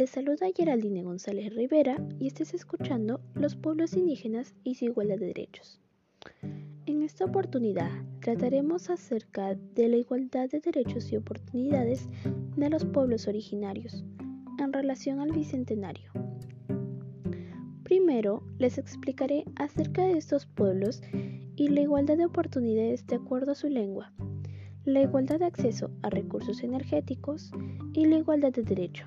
Les saluda Geraldine González Rivera y estés escuchando Los pueblos indígenas y su igualdad de derechos. En esta oportunidad trataremos acerca de la igualdad de derechos y oportunidades de los pueblos originarios en relación al Bicentenario. Primero les explicaré acerca de estos pueblos y la igualdad de oportunidades de acuerdo a su lengua, la igualdad de acceso a recursos energéticos y la igualdad de derecho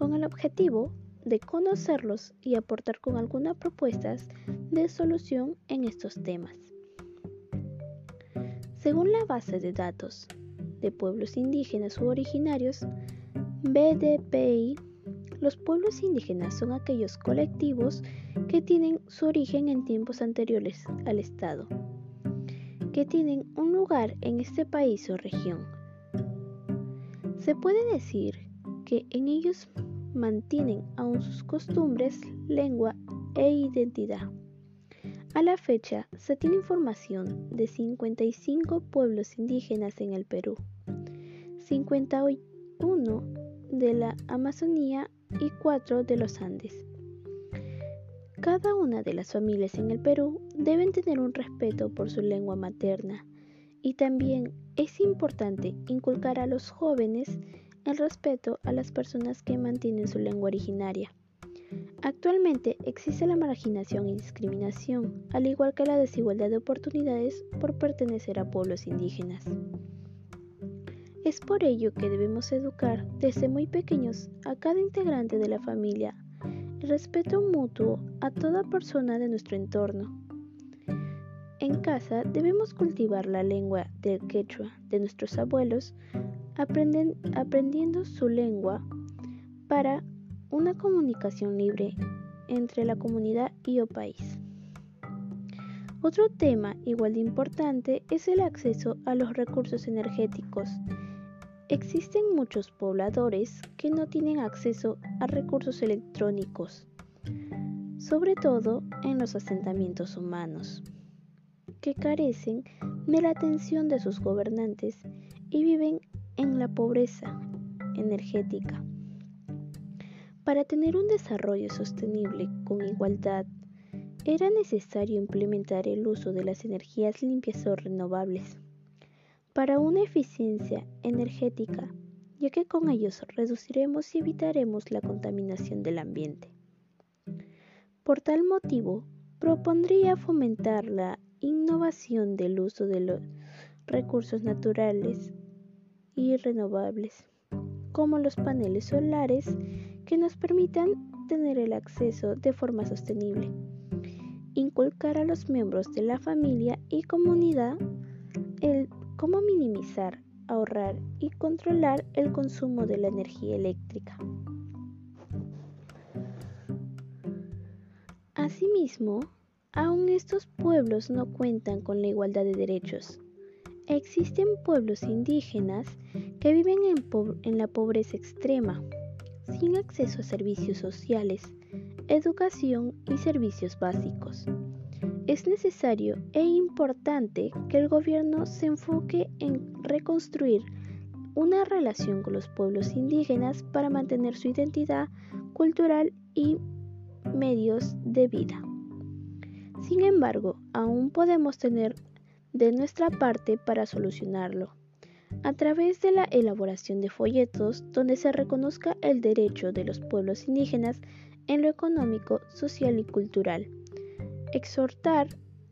con el objetivo de conocerlos y aportar con algunas propuestas de solución en estos temas. Según la base de datos de pueblos indígenas u originarios, BDPI, los pueblos indígenas son aquellos colectivos que tienen su origen en tiempos anteriores al Estado, que tienen un lugar en este país o región. Se puede decir que en ellos mantienen aún sus costumbres, lengua e identidad. A la fecha se tiene información de 55 pueblos indígenas en el Perú, 51 de la Amazonía y 4 de los Andes. Cada una de las familias en el Perú deben tener un respeto por su lengua materna y también es importante inculcar a los jóvenes el respeto a las personas que mantienen su lengua originaria. Actualmente existe la marginación y discriminación, al igual que la desigualdad de oportunidades por pertenecer a pueblos indígenas. Es por ello que debemos educar desde muy pequeños a cada integrante de la familia el respeto mutuo a toda persona de nuestro entorno. En casa debemos cultivar la lengua del quechua de nuestros abuelos aprendiendo su lengua para una comunicación libre entre la comunidad y el país. Otro tema igual de importante es el acceso a los recursos energéticos. Existen muchos pobladores que no tienen acceso a recursos electrónicos, sobre todo en los asentamientos humanos, que carecen de la atención de sus gobernantes y viven en la pobreza energética. Para tener un desarrollo sostenible con igualdad, era necesario implementar el uso de las energías limpias o renovables para una eficiencia energética, ya que con ellos reduciremos y evitaremos la contaminación del ambiente. Por tal motivo, propondría fomentar la innovación del uso de los recursos naturales y renovables, como los paneles solares que nos permitan tener el acceso de forma sostenible. Inculcar a los miembros de la familia y comunidad el cómo minimizar, ahorrar y controlar el consumo de la energía eléctrica. Asimismo, aún estos pueblos no cuentan con la igualdad de derechos Existen pueblos indígenas que viven en, la pobreza extrema, sin acceso a servicios sociales, educación y servicios básicos. Es necesario e importante que el gobierno se enfoque en reconstruir una relación con los pueblos indígenas para mantener su identidad cultural y medios de vida. Sin embargo, aún podemos tener de nuestra parte para solucionarlo, a través de la elaboración de folletos donde se reconozca el derecho de los pueblos indígenas en lo económico, social y cultural, exhortar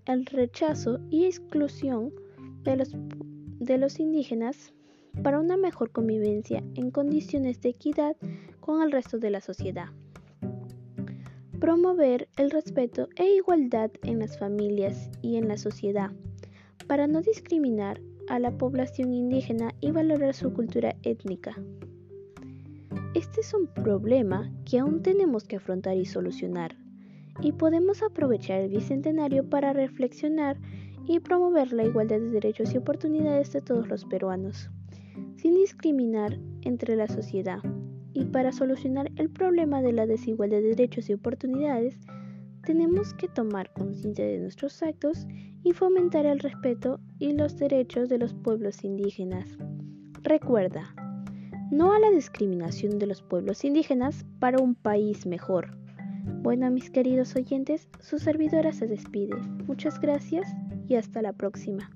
el rechazo y exclusión de los, de los indígenas para una mejor convivencia en condiciones de equidad con el resto de la sociedad. Promover el respeto e igualdad en las familias y en la sociedad para no discriminar a la población indígena y valorar su cultura étnica. Este es un problema que aún tenemos que afrontar y solucionar, y podemos aprovechar el Bicentenario para reflexionar y promover la igualdad de derechos y oportunidades de todos los peruanos, sin discriminar entre la sociedad. Y para solucionar el problema de la desigualdad de derechos y oportunidades, tenemos que tomar conciencia de nuestros actos y fomentar el respeto y los derechos de los pueblos indígenas. Recuerda, no a la discriminación de los pueblos indígenas para un país mejor. Bueno, mis queridos oyentes, su servidora se despide. Muchas gracias y hasta la próxima.